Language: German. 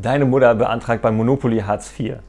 Deine Mutter beantragt bei Monopoly Hartz IV.